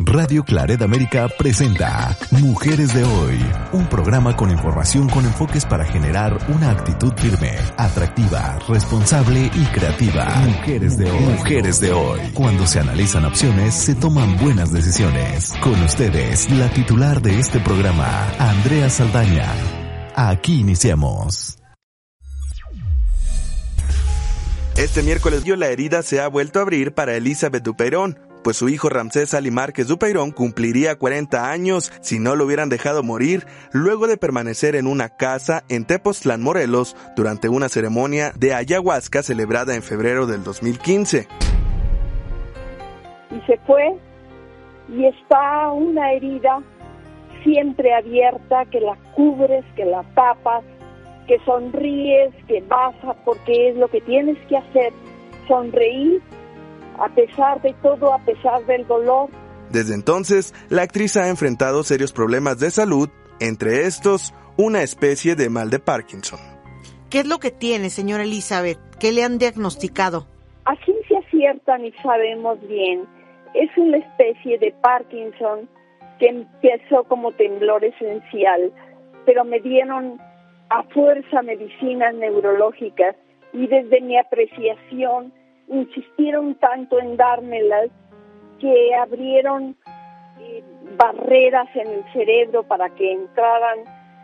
Radio Claret América presenta Mujeres de Hoy, un programa con información con enfoques para generar una actitud firme, atractiva, responsable y creativa. Mujeres de Hoy. Mujeres de Hoy. Cuando se analizan opciones, se toman buenas decisiones. Con ustedes, la titular de este programa, Andrea Saldaña. Aquí iniciamos. Este miércoles la herida se ha vuelto a abrir para Elizabeth Duperón, pues su hijo Ramsés Ali Márquez Dupeirón cumpliría 40 años si no lo hubieran dejado morir luego de permanecer en una casa en Tepoztlán, Morelos, durante una ceremonia de ayahuasca celebrada en febrero del 2015. Y se fue y está una herida siempre abierta que la cubres, que la tapas, que sonríes, que vas porque es lo que tienes que hacer, sonreír a pesar de todo, a pesar del dolor. Desde entonces, la actriz ha enfrentado serios problemas de salud, entre estos, una especie de mal de Parkinson. ¿Qué es lo que tiene, señora Elizabeth? ¿Qué le han diagnosticado? A ciencia cierta ni sabemos bien. Es una especie de Parkinson que empezó como temblor esencial, pero me dieron a fuerza medicinas neurológicas y desde mi apreciación insistieron tanto en dármelas que abrieron eh, barreras en el cerebro para que entraran,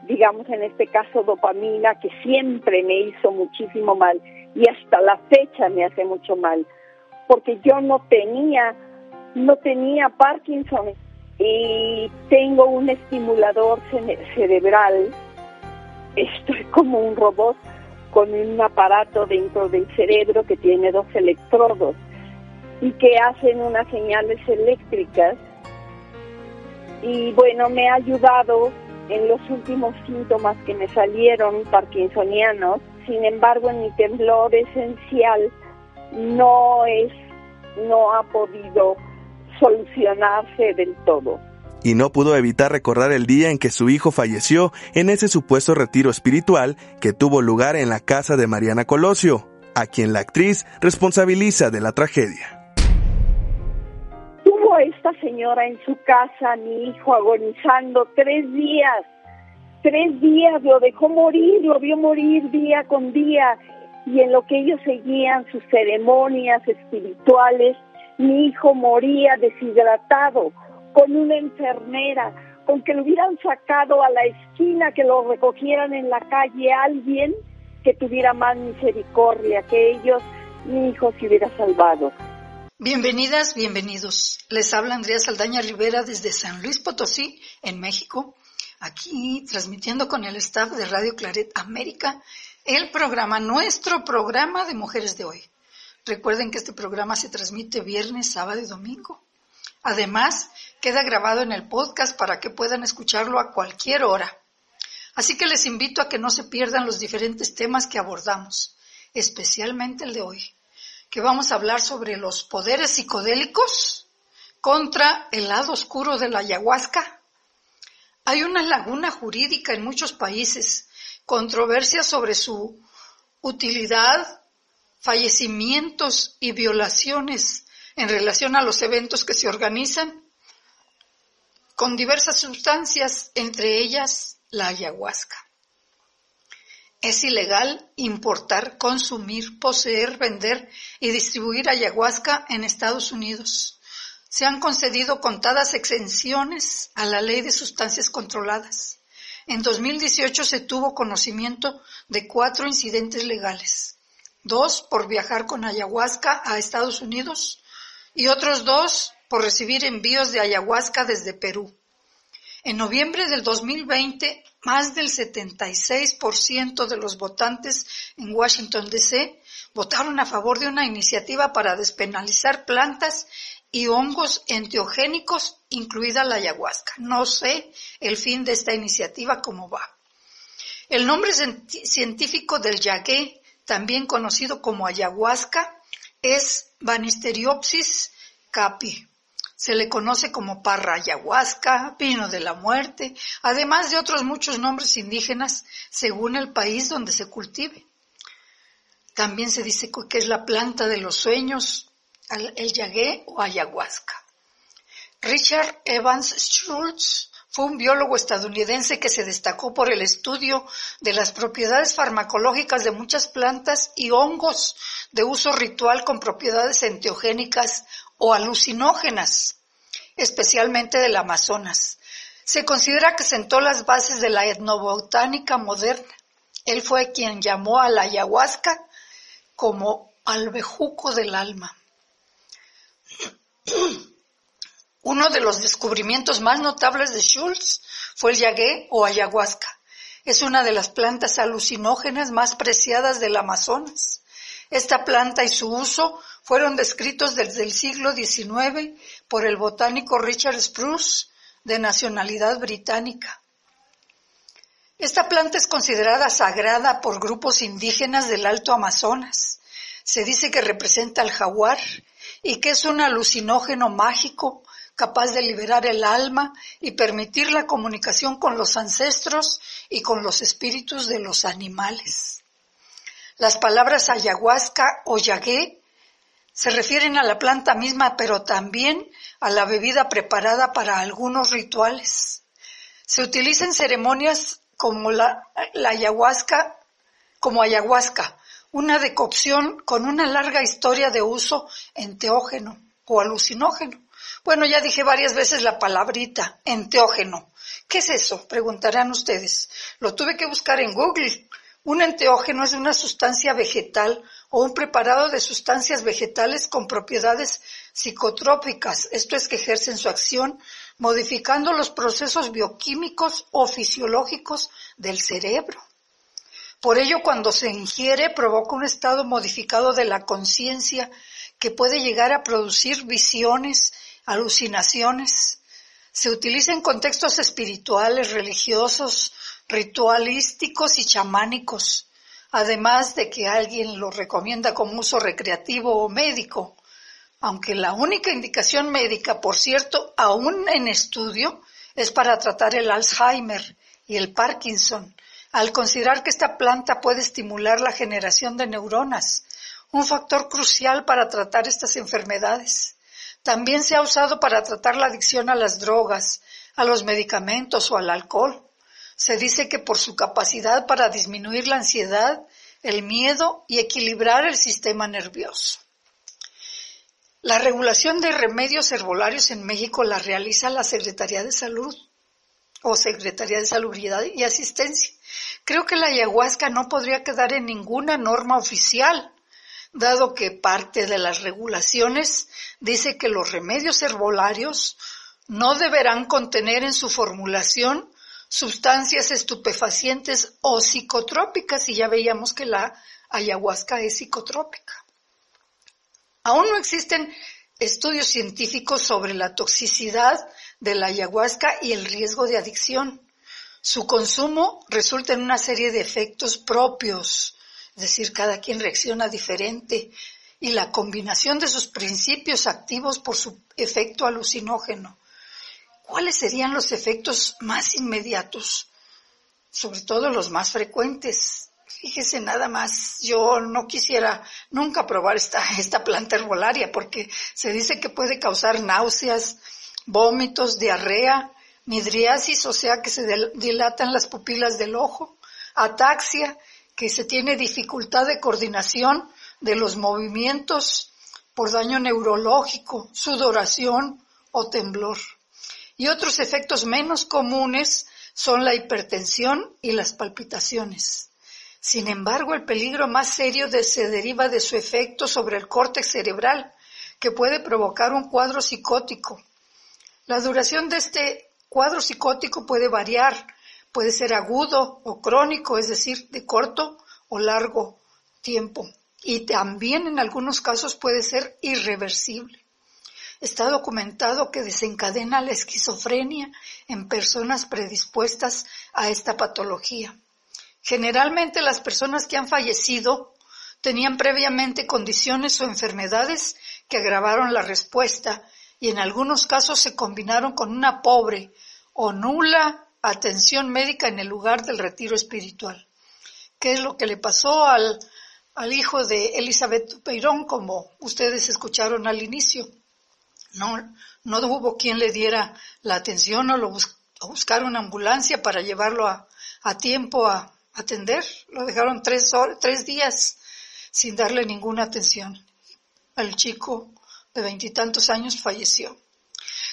digamos en este caso, dopamina, que siempre me hizo muchísimo mal y hasta la fecha me hace mucho mal, porque yo no tenía, no tenía Parkinson y tengo un estimulador cerebral, estoy como un robot con un aparato dentro del cerebro que tiene dos electrodos y que hacen unas señales eléctricas. Y bueno, me ha ayudado en los últimos síntomas que me salieron parkinsonianos. Sin embargo, en mi temblor esencial no es, no ha podido solucionarse del todo y no pudo evitar recordar el día en que su hijo falleció en ese supuesto retiro espiritual que tuvo lugar en la casa de Mariana Colosio, a quien la actriz responsabiliza de la tragedia. Tuvo esta señora en su casa mi hijo agonizando tres días. Tres días lo dejó morir, lo vio morir día con día. Y en lo que ellos seguían sus ceremonias espirituales, mi hijo moría deshidratado con una enfermera, con que lo hubieran sacado a la esquina, que lo recogieran en la calle alguien que tuviera más misericordia que ellos, mi hijo se hubiera salvado. Bienvenidas, bienvenidos. Les habla Andrea Saldaña Rivera desde San Luis Potosí, en México, aquí transmitiendo con el staff de Radio Claret América el programa, nuestro programa de Mujeres de Hoy. Recuerden que este programa se transmite viernes, sábado y domingo. Además, queda grabado en el podcast para que puedan escucharlo a cualquier hora. Así que les invito a que no se pierdan los diferentes temas que abordamos, especialmente el de hoy, que vamos a hablar sobre los poderes psicodélicos contra el lado oscuro de la ayahuasca. Hay una laguna jurídica en muchos países, controversia sobre su utilidad, fallecimientos y violaciones en relación a los eventos que se organizan con diversas sustancias, entre ellas la ayahuasca. Es ilegal importar, consumir, poseer, vender y distribuir ayahuasca en Estados Unidos. Se han concedido contadas exenciones a la ley de sustancias controladas. En 2018 se tuvo conocimiento de cuatro incidentes legales, dos por viajar con ayahuasca a Estados Unidos y otros dos por recibir envíos de ayahuasca desde Perú. En noviembre del 2020, más del 76% de los votantes en Washington, D.C. votaron a favor de una iniciativa para despenalizar plantas y hongos enteogénicos, incluida la ayahuasca. No sé el fin de esta iniciativa cómo va. El nombre científico del yagué, también conocido como ayahuasca, es Banisteriopsis capi. Se le conoce como parra ayahuasca, pino de la muerte, además de otros muchos nombres indígenas según el país donde se cultive. También se dice que es la planta de los sueños, el yagué o ayahuasca. Richard Evans Schultz fue un biólogo estadounidense que se destacó por el estudio de las propiedades farmacológicas de muchas plantas y hongos de uso ritual con propiedades enteogénicas o alucinógenas, especialmente del Amazonas. Se considera que sentó las bases de la etnobotánica moderna. Él fue quien llamó a la ayahuasca como albejuco del alma. Uno de los descubrimientos más notables de Schultz fue el yagué o ayahuasca. Es una de las plantas alucinógenas más preciadas del Amazonas. Esta planta y su uso fueron descritos desde el siglo XIX por el botánico Richard Spruce, de nacionalidad británica. Esta planta es considerada sagrada por grupos indígenas del Alto Amazonas. Se dice que representa al jaguar y que es un alucinógeno mágico capaz de liberar el alma y permitir la comunicación con los ancestros y con los espíritus de los animales. Las palabras ayahuasca o yagué se refieren a la planta misma, pero también a la bebida preparada para algunos rituales. Se utiliza en ceremonias como la, ayahuasca, como ayahuasca, una decocción con una larga historia de uso enteógeno o alucinógeno. Bueno, ya dije varias veces la palabrita, enteógeno. ¿Qué es eso? Preguntarán ustedes. Lo tuve que buscar en Google. Un enteógeno es una sustancia vegetal o un preparado de sustancias vegetales con propiedades psicotrópicas, esto es que ejercen su acción modificando los procesos bioquímicos o fisiológicos del cerebro. Por ello, cuando se ingiere, provoca un estado modificado de la conciencia que puede llegar a producir visiones, alucinaciones. Se utiliza en contextos espirituales, religiosos, ritualísticos y chamánicos, además de que alguien lo recomienda como uso recreativo o médico aunque la única indicación médica, por cierto, aún en estudio, es para tratar el Alzheimer y el Parkinson, al considerar que esta planta puede estimular la generación de neuronas, un factor crucial para tratar estas enfermedades. También se ha usado para tratar la adicción a las drogas, a los medicamentos o al alcohol. Se dice que por su capacidad para disminuir la ansiedad, el miedo y equilibrar el sistema nervioso. La regulación de remedios herbolarios en México la realiza la Secretaría de Salud o Secretaría de Salubridad y Asistencia. Creo que la ayahuasca no podría quedar en ninguna norma oficial, dado que parte de las regulaciones dice que los remedios herbolarios no deberán contener en su formulación sustancias estupefacientes o psicotrópicas, y ya veíamos que la ayahuasca es psicotrópica. Aún no existen estudios científicos sobre la toxicidad de la ayahuasca y el riesgo de adicción. Su consumo resulta en una serie de efectos propios, es decir, cada quien reacciona diferente, y la combinación de sus principios activos por su efecto alucinógeno. ¿Cuáles serían los efectos más inmediatos? Sobre todo los más frecuentes. Fíjese nada más, yo no quisiera nunca probar esta, esta planta herbolaria porque se dice que puede causar náuseas, vómitos, diarrea, midriasis, o sea que se dilatan las pupilas del ojo, ataxia, que se tiene dificultad de coordinación de los movimientos por daño neurológico, sudoración o temblor. Y otros efectos menos comunes son la hipertensión y las palpitaciones. Sin embargo, el peligro más serio se deriva de su efecto sobre el córtex cerebral, que puede provocar un cuadro psicótico. La duración de este cuadro psicótico puede variar, puede ser agudo o crónico, es decir, de corto o largo tiempo, y también en algunos casos puede ser irreversible. está documentado que desencadena la esquizofrenia en personas predispuestas a esta patología. Generalmente las personas que han fallecido tenían previamente condiciones o enfermedades que agravaron la respuesta y en algunos casos se combinaron con una pobre o nula atención médica en el lugar del retiro espiritual. ¿Qué es lo que le pasó al, al hijo de Elizabeth Peirón, como ustedes escucharon al inicio? No, no hubo quien le diera la atención o lo buscar una ambulancia para llevarlo a, a tiempo a atender. Lo dejaron tres, tres días sin darle ninguna atención. El chico de veintitantos años falleció.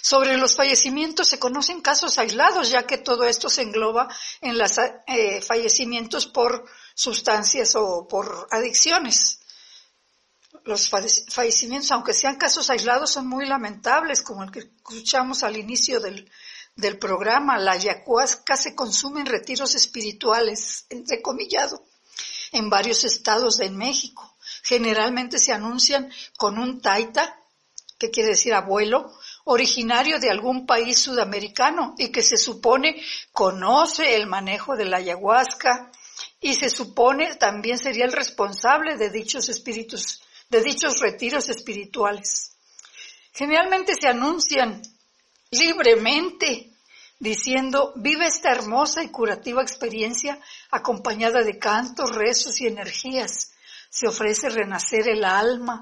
Sobre los fallecimientos se conocen casos aislados, ya que todo esto se engloba en los eh, fallecimientos por sustancias o por adicciones. Los fallecimientos, aunque sean casos aislados, son muy lamentables, como el que escuchamos al inicio del, programa. La ayahuasca se consume en retiros espirituales, entrecomillado, en varios estados de México. Generalmente se anuncian con un taita, que quiere decir abuelo, originario de algún país sudamericano y que se supone conoce el manejo de la ayahuasca y se supone también sería el responsable de dichos espíritus, de dichos retiros espirituales. Generalmente se anuncian libremente diciendo, vive esta hermosa y curativa experiencia acompañada de cantos, rezos y energías. Se ofrece renacer el alma,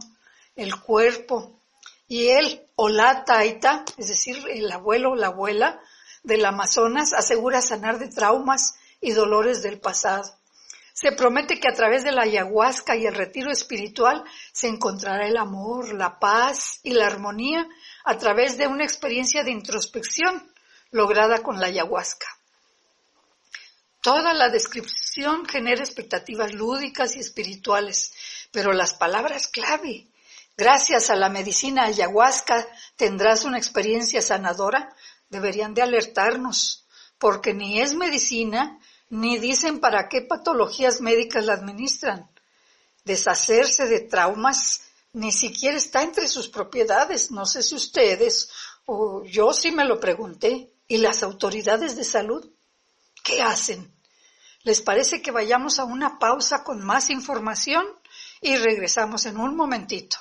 el cuerpo, y él, o la taita, es decir, el abuelo o la abuela del Amazonas, asegura sanar de traumas y dolores del pasado. Se promete que a través de la ayahuasca y el retiro espiritual se encontrará el amor, la paz y la armonía a través de una experiencia de introspección lograda con la ayahuasca. Toda la descripción genera expectativas lúdicas y espirituales, pero las palabras clave gracias a la medicina ayahuasca tendrás una experiencia sanadora, deberían de alertarnos, porque ni es medicina, ni dicen para qué patologías médicas la administran. Deshacerse de traumas ni siquiera está entre sus propiedades. No sé si ustedes o yo sí me lo pregunté. ¿Y las autoridades de salud? ¿Qué hacen? ¿Les parece que vayamos a una pausa con más información? Y regresamos en un momentito.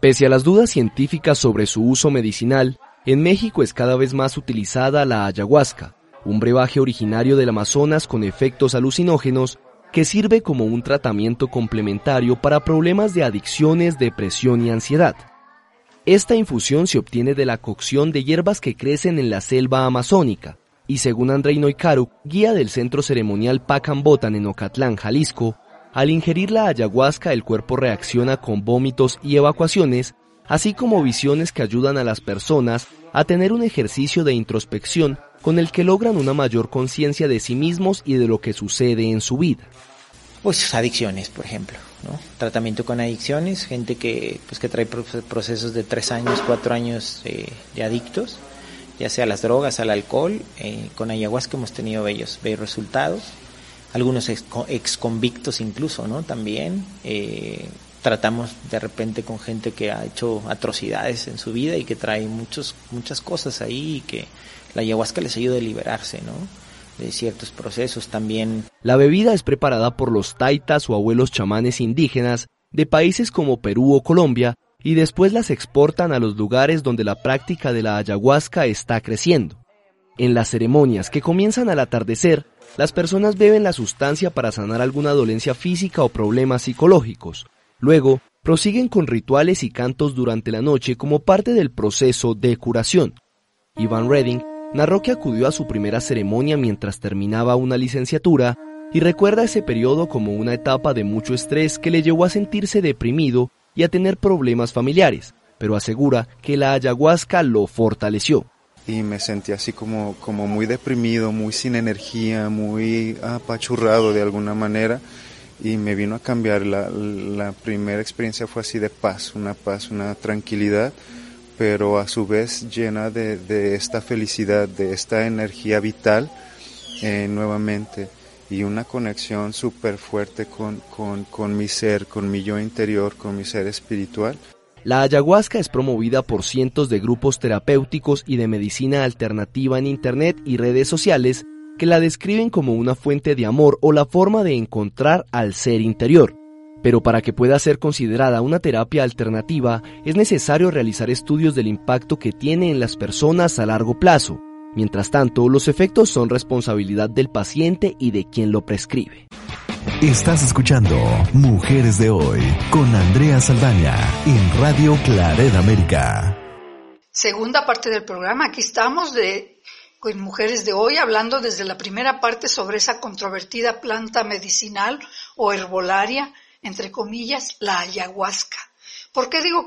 Pese a las dudas científicas sobre su uso medicinal, en México es cada vez más utilizada la ayahuasca, un brebaje originario del Amazonas con efectos alucinógenos que sirve como un tratamiento complementario para problemas de adicciones, depresión y ansiedad. Esta infusión se obtiene de la cocción de hierbas que crecen en la selva amazónica, y según Andrei Noicaru, guía del centro ceremonial Pacambotan en Ocatlán, Jalisco, al ingerir la ayahuasca el cuerpo reacciona con vómitos y evacuaciones, así como visiones que ayudan a las personas a tener un ejercicio de introspección con el que logran una mayor conciencia de sí mismos y de lo que sucede en su vida. Pues adicciones, por ejemplo. Tratamiento con adicciones, gente que, pues, que trae procesos de tres años, cuatro años eh, de adictos, ya sea a las drogas, al alcohol, eh, con ayahuasca hemos tenido bellos, bellos resultados algunos ex, convictos incluso, ¿no? También eh, tratamos de repente con gente que ha hecho atrocidades en su vida y que trae muchos, muchas cosas ahí y que la ayahuasca les ayuda a liberarse, ¿no? De ciertos procesos también. La bebida es preparada por los taitas o abuelos chamanes indígenas de países como Perú o Colombia y después las exportan a los lugares donde la práctica de la ayahuasca está creciendo. En las ceremonias que comienzan al atardecer, las personas beben la sustancia para sanar alguna dolencia física o problemas psicológicos. Luego, prosiguen con rituales y cantos durante la noche como parte del proceso de curación. Ivan Redding narró que acudió a su primera ceremonia mientras terminaba una licenciatura y recuerda ese periodo como una etapa de mucho estrés que le llevó a sentirse deprimido y a tener problemas familiares, pero asegura que la ayahuasca lo fortaleció y me sentí así como, como muy deprimido, muy sin energía, muy apachurrado de alguna manera y me vino a cambiar. La, la primera experiencia fue así de paz, una paz, una tranquilidad, pero a su vez llena de, de esta felicidad, de esta energía vital eh, nuevamente y una conexión súper fuerte con, con, con mi ser, con mi yo interior, con mi ser espiritual. La ayahuasca es promovida por cientos de grupos terapéuticos y de medicina alternativa en Internet y redes sociales que la describen como una fuente de amor o la forma de encontrar al ser interior. Pero para que pueda ser considerada una terapia alternativa es necesario realizar estudios del impacto que tiene en las personas a largo plazo. Mientras tanto, los efectos son responsabilidad del paciente y de quien lo prescribe. Estás escuchando Mujeres de Hoy con Andrea Saldaña en Radio Claret América. Segunda parte del programa, aquí estamos de con Mujeres de Hoy hablando desde la primera parte sobre esa controvertida planta medicinal o herbolaria entre comillas, la ayahuasca. ¿Por qué digo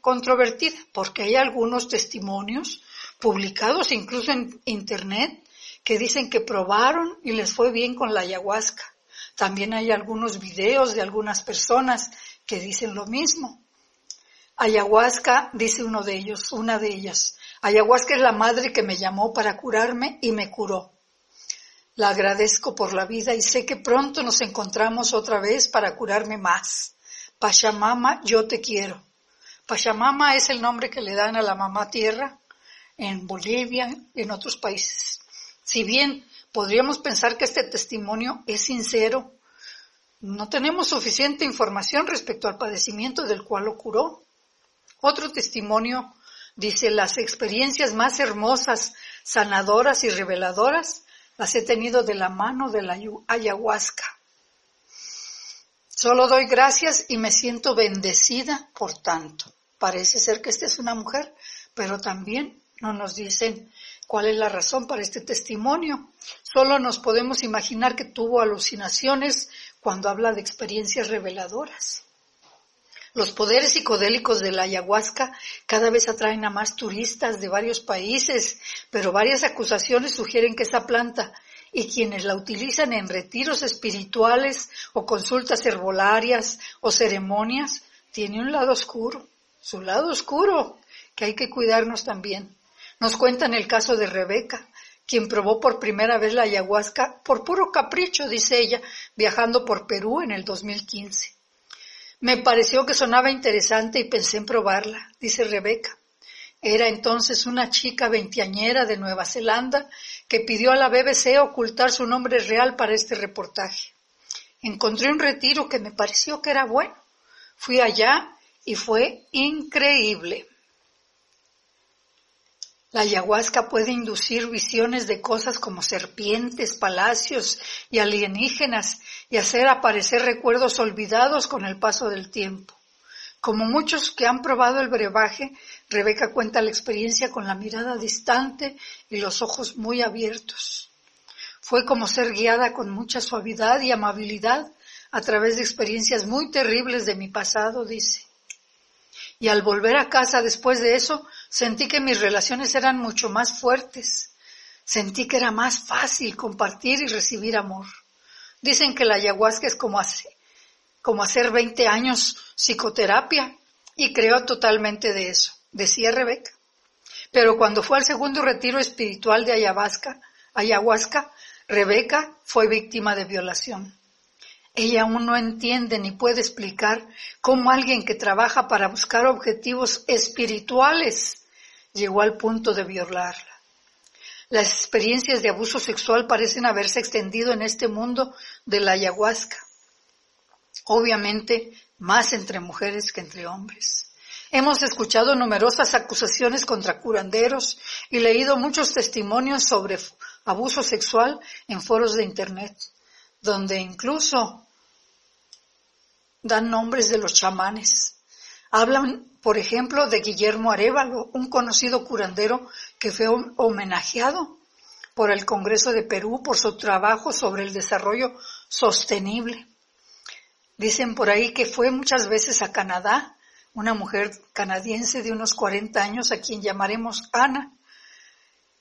controvertida? Porque hay algunos testimonios publicados incluso en Internet que dicen que probaron y les fue bien con la ayahuasca. También hay algunos videos de algunas personas que dicen lo mismo. Ayahuasca, dice uno de ellos, una de ellas, ayahuasca es la madre que me llamó para curarme y me curó. La agradezco por la vida y sé que pronto nos encontramos otra vez para curarme más. Pachamama, yo te quiero. Pachamama es el nombre que le dan a la mamá tierra en Bolivia y en otros países. Si bien podríamos pensar que este testimonio es sincero, no tenemos suficiente información respecto al padecimiento del cual lo curó. Otro testimonio dice las experiencias más hermosas, sanadoras y reveladoras las he tenido de la mano de la ayahuasca. Solo doy gracias y me siento bendecida por tanto. Parece ser que esta es una mujer, pero también no nos dicen cuál es la razón para este testimonio. Solo nos podemos imaginar que tuvo alucinaciones cuando habla de experiencias reveladoras. Los poderes psicodélicos de la ayahuasca cada vez atraen a más turistas de varios países, pero varias acusaciones sugieren que esa planta y quienes la utilizan en retiros espirituales o consultas herbolarias o ceremonias tiene un lado oscuro, su lado oscuro, que hay que cuidarnos también. Nos cuentan el caso de Rebeca, quien probó por primera vez la ayahuasca por puro capricho, dice ella, viajando por Perú en el 2015. Me pareció que sonaba interesante y pensé en probarla, dice Rebeca. Era entonces una chica veintiañera de Nueva Zelanda que pidió a la BBC ocultar su nombre real para este reportaje. Encontré un retiro que me pareció que era bueno. Fui allá y fue increíble. La ayahuasca puede inducir visiones de cosas como serpientes, palacios y alienígenas y hacer aparecer recuerdos olvidados con el paso del tiempo. Como muchos que han probado el brebaje, Rebeca cuenta la experiencia con la mirada distante y los ojos muy abiertos. Fue como ser guiada con mucha suavidad y amabilidad a través de experiencias muy terribles de mi pasado, dice. Y al volver a casa después de eso, sentí que mis relaciones eran mucho más fuertes. Sentí que era más fácil compartir y recibir amor. Dicen que la ayahuasca es como, como hacer 20 años psicoterapia y creo totalmente de eso, decía Rebeca. Pero cuando fue al segundo retiro espiritual de ayahuasca, ayahuasca, Rebeca fue víctima de violación. Ella aún no entiende ni puede explicar cómo alguien que trabaja para buscar objetivos espirituales llegó al punto de violarla. Las experiencias de abuso sexual parecen haberse extendido en este mundo de la ayahuasca. Obviamente, más entre mujeres que entre hombres. Hemos escuchado numerosas acusaciones contra curanderos y leído muchos testimonios sobre abuso sexual en foros de Internet, donde incluso dan nombres de los chamanes. Hablan, por ejemplo, de Guillermo Arevalo, un conocido curandero que fue homenajeado por el Congreso de Perú por su trabajo sobre el desarrollo sostenible. Dicen por ahí que fue muchas veces a Canadá, una mujer canadiense de unos 40 años a quien llamaremos Ana.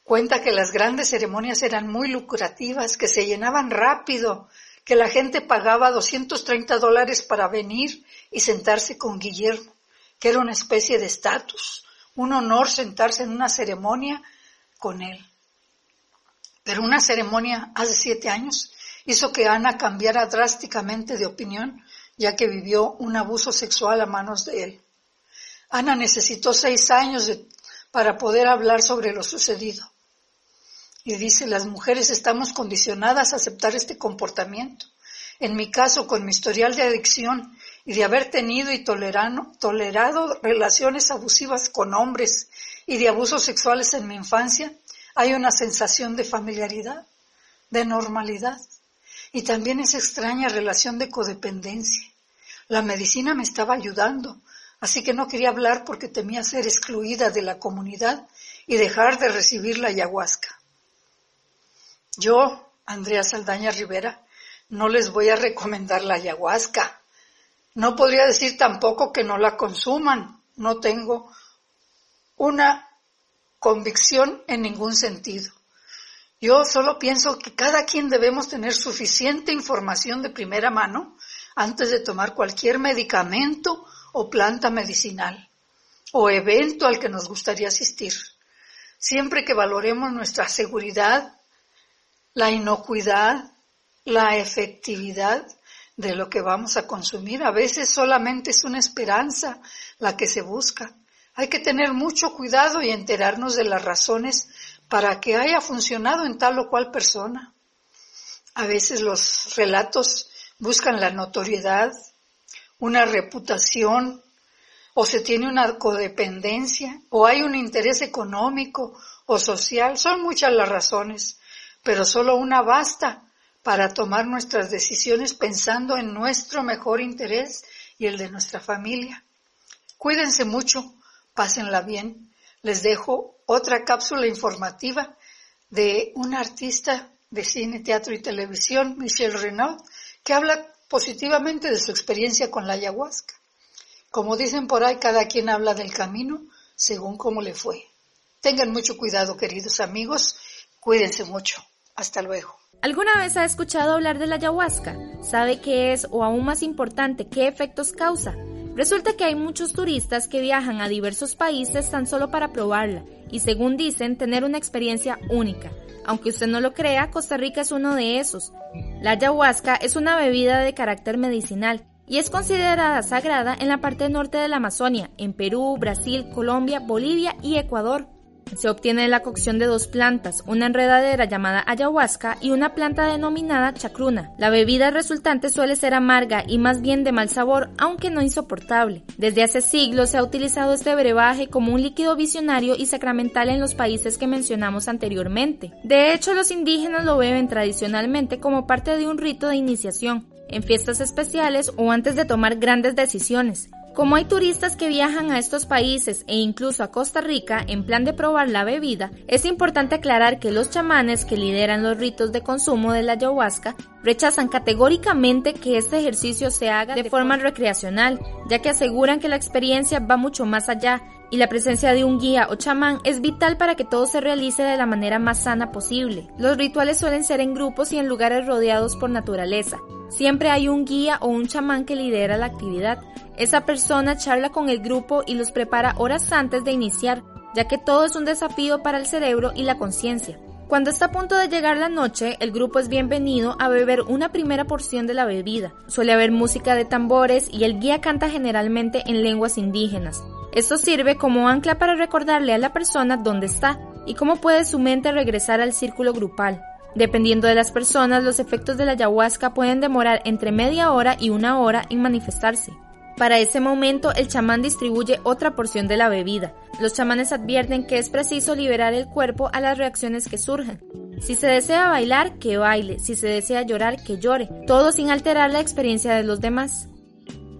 Cuenta que las grandes ceremonias eran muy lucrativas, que se llenaban rápido, que la gente pagaba 230 dólares para venir y sentarse con Guillermo, que era una especie de estatus, un honor sentarse en una ceremonia con él. Pero una ceremonia hace siete años hizo que Ana cambiara drásticamente de opinión, ya que vivió un abuso sexual a manos de él. Ana necesitó seis años para poder hablar sobre lo sucedido. Y dice, las mujeres estamos condicionadas a aceptar este comportamiento. En mi caso, con mi historial de adicción y de haber tenido y tolerado relaciones abusivas con hombres y de abusos sexuales en mi infancia, hay una sensación de familiaridad, de normalidad y también esa extraña relación de codependencia. La medicina me estaba ayudando, así que no quería hablar porque temía ser excluida de la comunidad y dejar de recibir la ayahuasca. Yo, Andrea Saldaña Rivera, no les voy a recomendar la ayahuasca. No podría decir tampoco que no la consuman. No tengo una convicción en ningún sentido. Yo solo pienso que cada quien debemos tener suficiente información de primera mano antes de tomar cualquier medicamento o planta medicinal o evento al que nos gustaría asistir. Siempre que valoremos nuestra seguridad, la inocuidad, la efectividad de lo que vamos a consumir. A veces solamente es una esperanza la que se busca. Hay que tener mucho cuidado y enterarnos de las razones para que haya funcionado en tal o cual persona. A veces los relatos buscan la notoriedad, una reputación, o se tiene una codependencia, o hay un interés económico o social. Son muchas las razones, pero solo una basta para tomar nuestras decisiones pensando en nuestro mejor interés y el de nuestra familia. Cuídense mucho, pásenla bien. Les dejo otra cápsula informativa de una artista de cine, teatro y televisión, Michelle Renaud, que habla positivamente de su experiencia con la ayahuasca. Como dicen por ahí, cada quien habla del camino según cómo le fue. Tengan mucho cuidado, queridos amigos. Cuídense mucho. Hasta luego. ¿Alguna vez ha escuchado hablar de la ayahuasca? ¿Sabe qué es o aún más importante, qué efectos causa? Resulta que hay muchos turistas que viajan a diversos países tan solo para probarla y según dicen tener una experiencia única. Aunque usted no lo crea, Costa Rica es uno de esos. La ayahuasca es una bebida de carácter medicinal y es considerada sagrada en la parte norte de la Amazonia, en Perú, Brasil, Colombia, Bolivia y Ecuador. Se obtiene la cocción de dos plantas, una enredadera llamada ayahuasca y una planta denominada chacruna. La bebida resultante suele ser amarga y más bien de mal sabor, aunque no insoportable. Desde hace siglos se ha utilizado este brebaje como un líquido visionario y sacramental en los países que mencionamos anteriormente. De hecho, los indígenas lo beben tradicionalmente como parte de un rito de iniciación, en fiestas especiales o antes de tomar grandes decisiones. Como hay turistas que viajan a estos países e incluso a Costa Rica en plan de probar la bebida, es importante aclarar que los chamanes que lideran los ritos de consumo de la ayahuasca rechazan categóricamente que este ejercicio se haga de forma recreacional, ya que aseguran que la experiencia va mucho más allá y la presencia de un guía o chamán es vital para que todo se realice de la manera más sana posible. Los rituales suelen ser en grupos y en lugares rodeados por naturaleza. Siempre hay un guía o un chamán que lidera la actividad, esa persona charla con el grupo y los prepara horas antes de iniciar, ya que todo es un desafío para el cerebro y la conciencia. Cuando está a punto de llegar la noche, el grupo es bienvenido a beber una primera porción de la bebida. Suele haber música de tambores y el guía canta generalmente en lenguas indígenas. Esto sirve como ancla para recordarle a la persona dónde está y cómo puede su mente regresar al círculo grupal. Dependiendo de las personas, los efectos de la ayahuasca pueden demorar entre media hora y una hora en manifestarse. Para ese momento, el chamán distribuye otra porción de la bebida. Los chamanes advierten que es preciso liberar el cuerpo a las reacciones que surgen. Si se desea bailar, que baile. Si se desea llorar, que llore. Todo sin alterar la experiencia de los demás.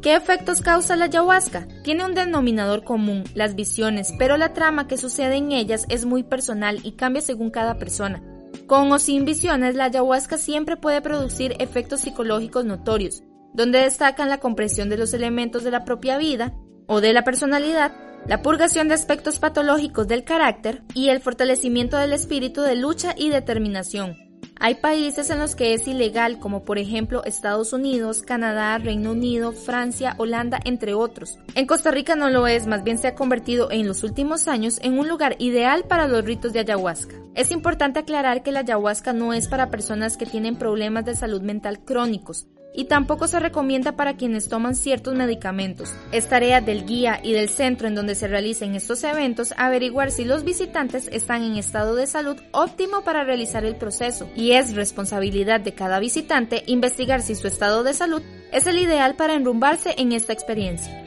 ¿Qué efectos causa la ayahuasca? Tiene un denominador común, las visiones, pero la trama que sucede en ellas es muy personal y cambia según cada persona. Con o sin visiones, la ayahuasca siempre puede producir efectos psicológicos notorios, donde destacan la compresión de los elementos de la propia vida o de la personalidad, la purgación de aspectos patológicos del carácter y el fortalecimiento del espíritu de lucha y determinación. Hay países en los que es ilegal, como por ejemplo Estados Unidos, Canadá, Reino Unido, Francia, Holanda, entre otros. En Costa Rica no lo es, más bien se ha convertido en los últimos años en un lugar ideal para los ritos de ayahuasca. Es importante aclarar que la ayahuasca no es para personas que tienen problemas de salud mental crónicos, y tampoco se recomienda para quienes toman ciertos medicamentos. Es tarea del guía y del centro en donde se realicen estos eventos averiguar si los visitantes están en estado de salud óptimo para realizar el proceso y es responsabilidad de cada visitante investigar si su estado de salud es el ideal para enrumbarse en esta experiencia.